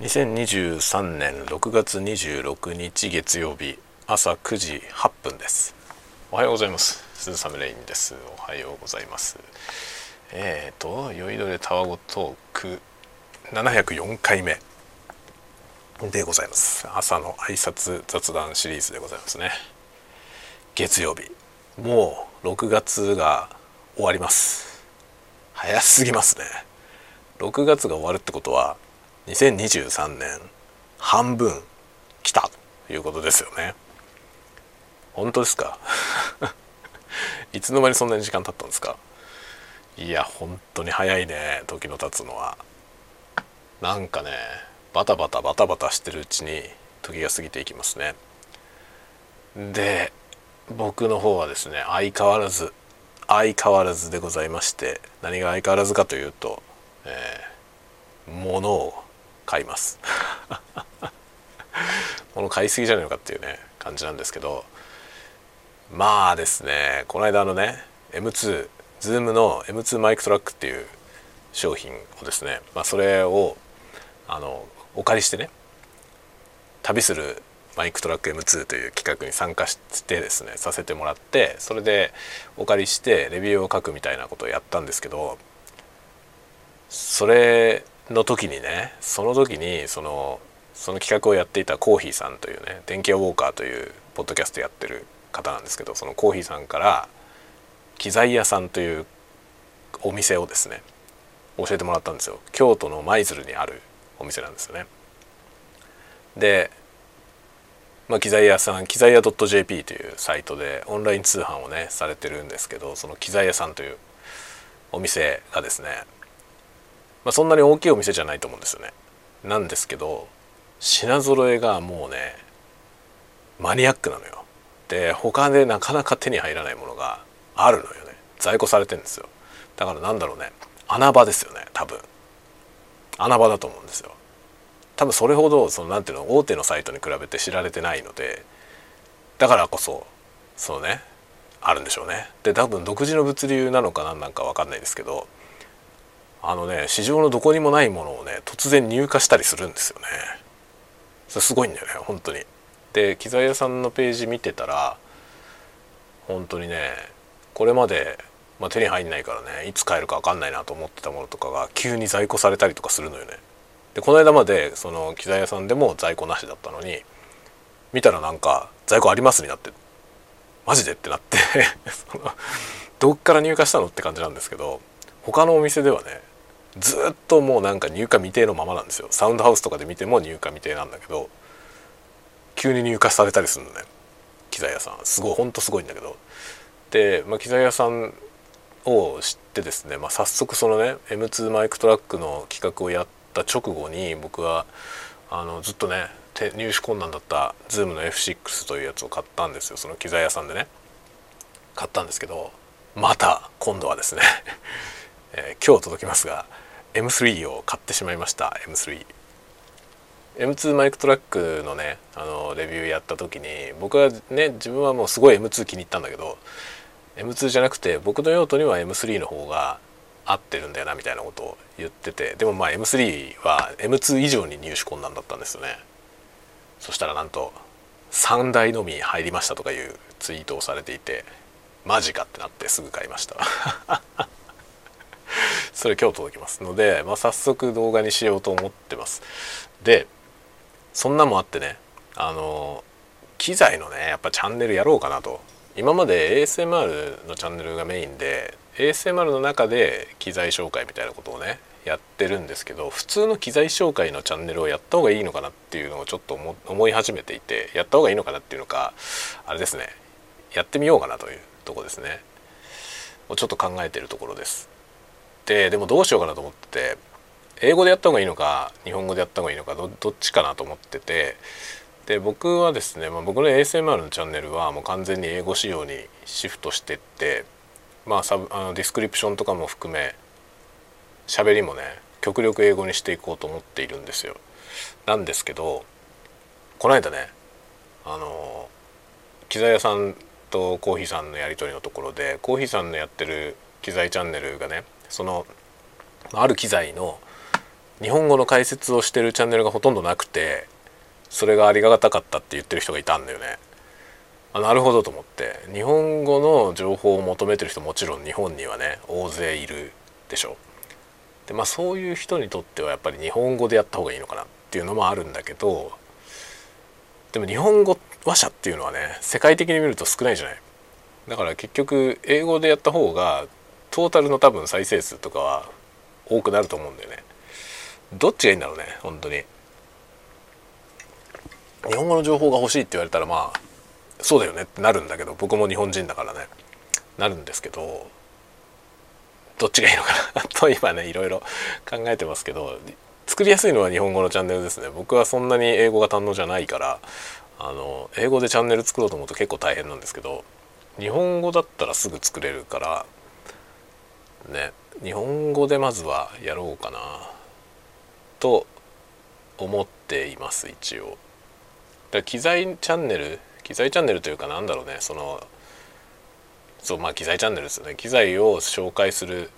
2023年6月26日月曜日朝9時8分です。おはようございます。鈴雨レインです。おはようございます。えーと酔いどれタワゴトーク704回目でございます。朝の挨拶雑談シリーズでございますね。月曜日もう6月が終わります。早すぎますね。6月が終わるってことは2023年半分来たということですよね。本当ですか？いつの間にそんなに時間経ったんですか？いや本当に早いね時の経つのは。なんかねバタバタバタバタしてるうちに時が過ぎていきますね。で僕の方はですね相変わらず相変わらずでございまして何が相変わらずかというと、えー、物を買います。物買いすぎじゃないのかっていうね感じなんですけど。まあですねこの間のね M2 Zoom の M2 マイクトラックっていう商品をですね、まあ、それをあのお借りしてね旅するマイクトラック M2 という企画に参加してですねさせてもらってそれでお借りしてレビューを書くみたいなことをやったんですけどそれの時にねその時にそのその企画をやっていたコーヒーさんというね電気屋ウォーカーというポッドキャストやってる方なんですけどそのコーヒーさんから機材屋さんというお店をですね教えてもらったんですよ。京都の舞鶴にあるお店なんですよね。で、まあ、機材屋さん機材屋 .jp というサイトでオンライン通販をねされてるんですけどその機材屋さんというお店がですねまあ、そんなに大きいお店じゃないと思うんですよね。なんですけど品揃えがもうねマニアックなのよ。で他でなかなか手に入らないものがあるのよね在庫されてるんですよ。だからなんだろうね穴場ですよね多分。穴場だと思うんですよ。多分それほどそのなんていうの大手のサイトに比べて知られてないのでだからこそそうねあるんでしょうね。で多分独自の物流なのか何なんか分かんないですけどあのね市場のどこにもないものをね突然入荷したりするんですよね。それすごいんだよね本当に。で機材屋さんのページ見てたら本当にねこれまで、まあ、手に入んないからねいつ買えるか分かんないなと思ってたものとかが急に在庫されたりとかするのよね。でこの間までその機材屋さんでも在庫なしだったのに見たらなんか在庫ありますになってマジでってなって そのどっから入荷したのって感じなんですけど他のお店ではねずっともうなんか入荷未定のままなんですよ。サウンドハウスとかで見ても入荷未定なんだけど急に入荷されたりするのね。機材屋さん。すごいほんとすごいんだけど。で、まあ、機材屋さんを知ってですね、まあ、早速そのね M2 マイクトラックの企画をやった直後に僕はあのずっとね入手困難だった Zoom の F6 というやつを買ったんですよ。その機材屋さんでね。買ったんですけどまた今度はですね えー、今日届きますが M3 を買ってしまいました M3。M2 マイクトラックのねあのレビューやった時に僕はね自分はもうすごい M2 気に入ったんだけど M2 じゃなくて僕の用途には M3 の方が合ってるんだよなみたいなことを言っててでもまあ M3 は M2 以上に入手困難だったんですよねそしたらなんと3台のみ入りましたとかいうツイートをされていてマジかってなってすぐ買いましたそれ今日届きますので、まあ、早速動画にしようと思ってます。でそんなもあってねあの機材のねやっぱチャンネルやろうかなと。今まで ASMR のチャンネルがメインで ASMR の中で機材紹介みたいなことをねやってるんですけど普通の機材紹介のチャンネルをやった方がいいのかなっていうのをちょっと思い始めていてやった方がいいのかなっていうのかあれですね。やってみようかなというとこですね。をちょっと考えてるところです。てでもどうしようかなと思ってて英語でやった方がいいのか日本語でやった方がいいのかどっちかなと思っててで僕はですね、まあ、僕の ASMR のチャンネルはもう完全に英語仕様にシフトしてってまあサブあのディスクリプションとかも含め喋りもね極力英語にしていこうと思っているんですよ。なんですけどこの間ねあの機材屋さんとコーヒーさんのやり取りのところでコーヒーさんのやってる機材チャンネルがねそのある機材の日本語の解説をしてるチャンネルがほとんどなくてそれがありがたかったって言ってる人がいたんだよね。あなるほどと思って。日本語の情報を求めてる人もちろん日本にはね大勢いるでしょ。でまあそういう人にとってはやっぱり日本語でやった方がいいのかなっていうのもあるんだけどでも日本語話者っていうのはね世界的に見ると少ないじゃない。だから結局英語でやった方がトータルの多分再生数とかは多くなると思うんだよね。どっちがいいんだろうね本当に。日本語の情報が欲しいって言われたらまあそうだよねってなるんだけど僕も日本人だからね。なるんですけどどっちがいいのかなと今ねいろいろ考えてますけど作りやすいのは日本語のチャンネルですね。僕はそんなに英語が堪能じゃないからあの英語でチャンネル作ろうと思うと結構大変なんですけど日本語だったらすぐ作れるからね日本語でまずはやろうかなと思っています一応。だ機材チャンネル機材チャンネルというかなんだろうねそのそうまあ機材チャンネルですよね機材を紹介する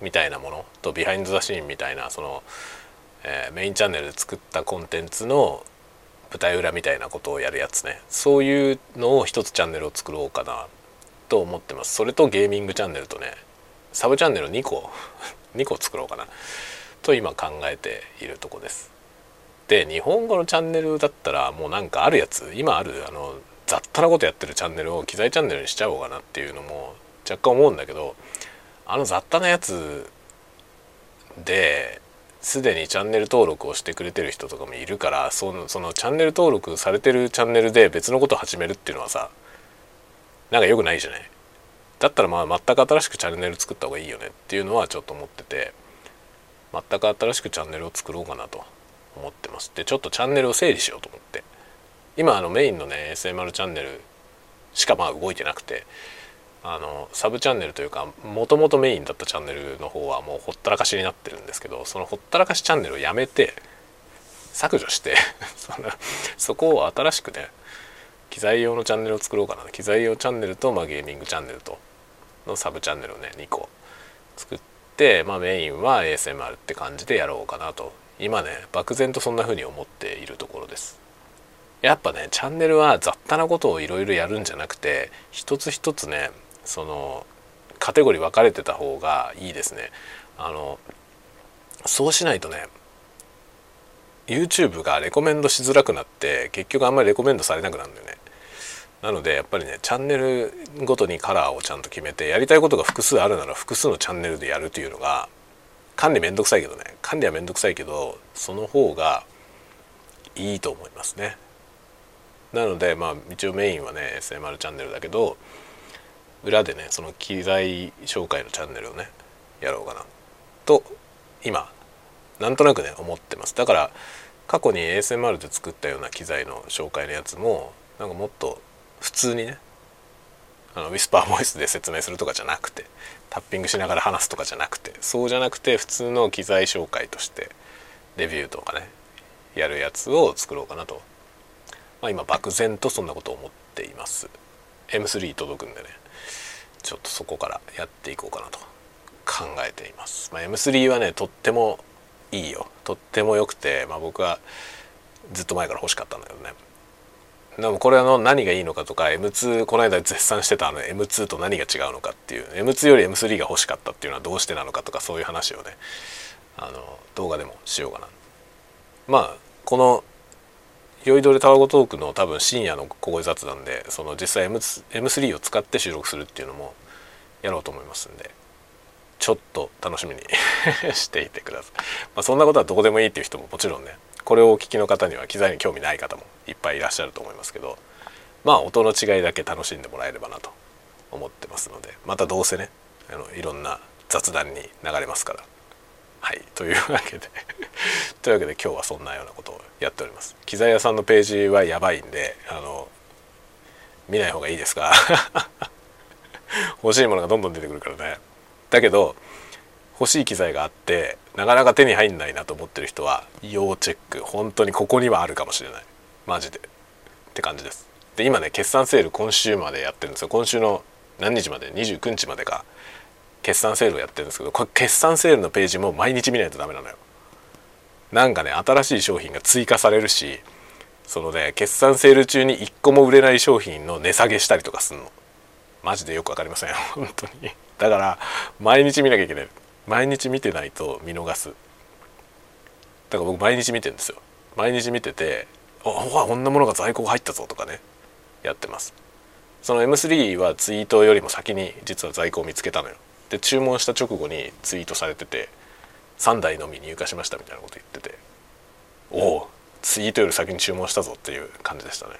みたいなものとビハインド・ザ・シーンみたいなその、えー、メインチャンネルで作ったコンテンツの舞台裏みたいなことをやるやつねそういうのを一つチャンネルを作ろうかなと思ってます。それとゲーミングチャンネルとねサブチャンネル2個 2個作ろうかな。と今考えているとこです。で日本語のチャンネルだったらもうなんかあるやつ今あるあの雑多なことやってるチャンネルを機材チャンネルにしちゃおうかなっていうのも若干思うんだけどあの雑多なやつですでにチャンネル登録をしてくれてる人とかもいるからそのそのチャンネル登録されてるチャンネルで別のことを始めるっていうのはさなんか良くないじゃない？だったらまあ全く新しくチャンネル作った方がいいよねっていうのはちょっと思ってて全く新しくチャンネルを作ろうかなと思ってます。でちょっとチャンネルを整理しようと思って。今あのメインのね SMR チャンネルしかまあ動いてなくてあのサブチャンネルというかもともとメインだったチャンネルの方はもうほったらかしになってるんですけどそのほったらかしチャンネルをやめて削除して そそこを新しくね機材用のチャンネルを作ろうかな。機材用チャンネルと、まあ、ゲーミングチャンネルとのサブチャンネルをね2個作って、まあ、メインは ASMR って感じでやろうかなと。今ね漠然とそんな風に思っているところです。やっぱねチャンネルは雑多なことをいろいろやるんじゃなくて一つ一つねそのカテゴリー分かれてた方がいいですね。あのそうしないとね YouTube がレコメンドしづらくなって結局あんまりレコメンドされなくなるんだよね。なのでやっぱりねチャンネルごとにカラーをちゃんと決めてやりたいことが複数あるなら複数のチャンネルでやるというのが管理めんどくさいけどね。管理はめんどくさいけどその方がいいと思いますね。なのでまあ一応メインはね SMR チャンネルだけど裏でねその機材紹介のチャンネルをねやろうかな。と今なんとなくね思ってます。だから過去に ASMR で作ったような機材の紹介のやつもなんかもっと普通にね。あのウィスパーボイスで説明するとかじゃなくてタッピングしながら話すとかじゃなくてそうじゃなくて普通の機材紹介としてレビューとかねやるやつを作ろうかなと、まあ、今漠然とそんなことを思っています。M3 届くんでねちょっとそこからやっていこうかなと。考えています、まあ、M3 はねとってもいいよ。とっても良くて、まあ、僕はずっと前から欲しかったんだけどね。でもこれの何がいいのかとか M2 この間絶賛してたあの M2 と何が違うのかっていう M2 より M3 が欲しかったっていうのはどうしてなのかとかそういう話をねあの動画でもしようかな。まあこの酔いどれタワゴトークの多分深夜の小声雑談でその実際 M3 を使って収録するっていうのもやろうと思いますんでちょっと楽しみに していてください、まあ、そんなことはどこでもいいっていう人ももちろんねこれをお聞きの方には機材に興味ない方もいっぱいいらっしゃると思いますけどまあ音の違いだけ楽しんでもらえればなと思ってますのでまたどうせねあのいろんな雑談に流れますから。はいというわけで というわけで今日はそんなようなことをやっております。機材屋さんのページはやばいんであの見ない方がいいですが 欲しいものがどんどん出てくるからね。だけど欲しい機材があってなかなか手に入んないなと思ってる人は要チェック。本当にここにはあるかもしれない。マジで。って感じです。で今ね決算セール今週までやってるんですよ。今週の何日まで？29日までか。決算セールをやってるんですけどこれ決算セールのページも毎日見ないとダメなのよ。なんかね新しい商品が追加されるしそのね決算セール中に1個も売れない商品の値下げしたりとかすんの。マジでよく分かりません。本当に。だから毎日見なきゃいけない。毎日見てないと見逃す。だから僕毎日見てるんですよ。毎日見てて「おこんなものが在庫入ったぞ」とかねやってます。その M3 はツイートよりも先に実は在庫を見つけたのよ。で注文した直後にツイートされてて3台のみ入荷しましたみたいなこと言ってておおツイートより先に注文したぞっていう感じでしたね。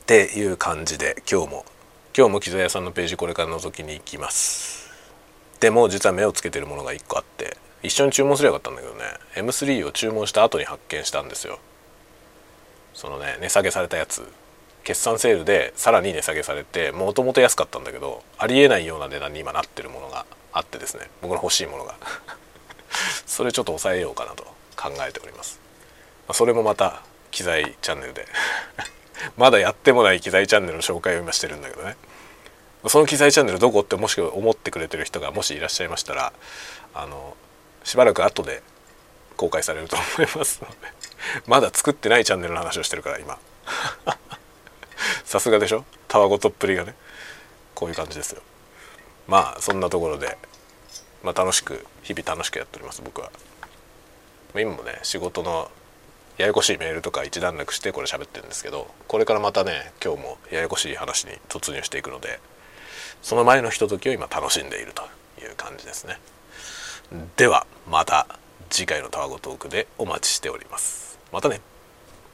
っていう感じで今日も今日も機材屋さんのページこれから覗きに行きます。でも実は目をつけてるものが1個あって一緒に注文すればよかったんだけどね。M3 を注文した後に発見したんですよ。そのね値下げされたやつ。決算セールでさらに値下げされてもともと安かったんだけどありえないような値段に今なってるものがあってですね。僕の欲しいものが。それちょっと抑えようかなと考えております。それもまた機材チャンネルで。まだやってもない機材チャンネルの紹介を今してるんだけどね。その機材チャンネルどこってもし思ってくれてる人がもしいらっしゃいましたらあのしばらく後で公開されると思いますので まだ作ってないチャンネルの話をしてるから今。さすがでしょ？たわごとっぷりがね。こういう感じですよ。まあそんなところで、まあ、楽しく日々楽しくやっております僕は。今もね仕事のややこしいメールとか一段落してこれ喋ってるんですけどこれからまたね今日もややこしい話に突入していくのでその前のひとときを今楽しんでいるという感じですね。ではまた次回のタワゴトークでお待ちしております。またね。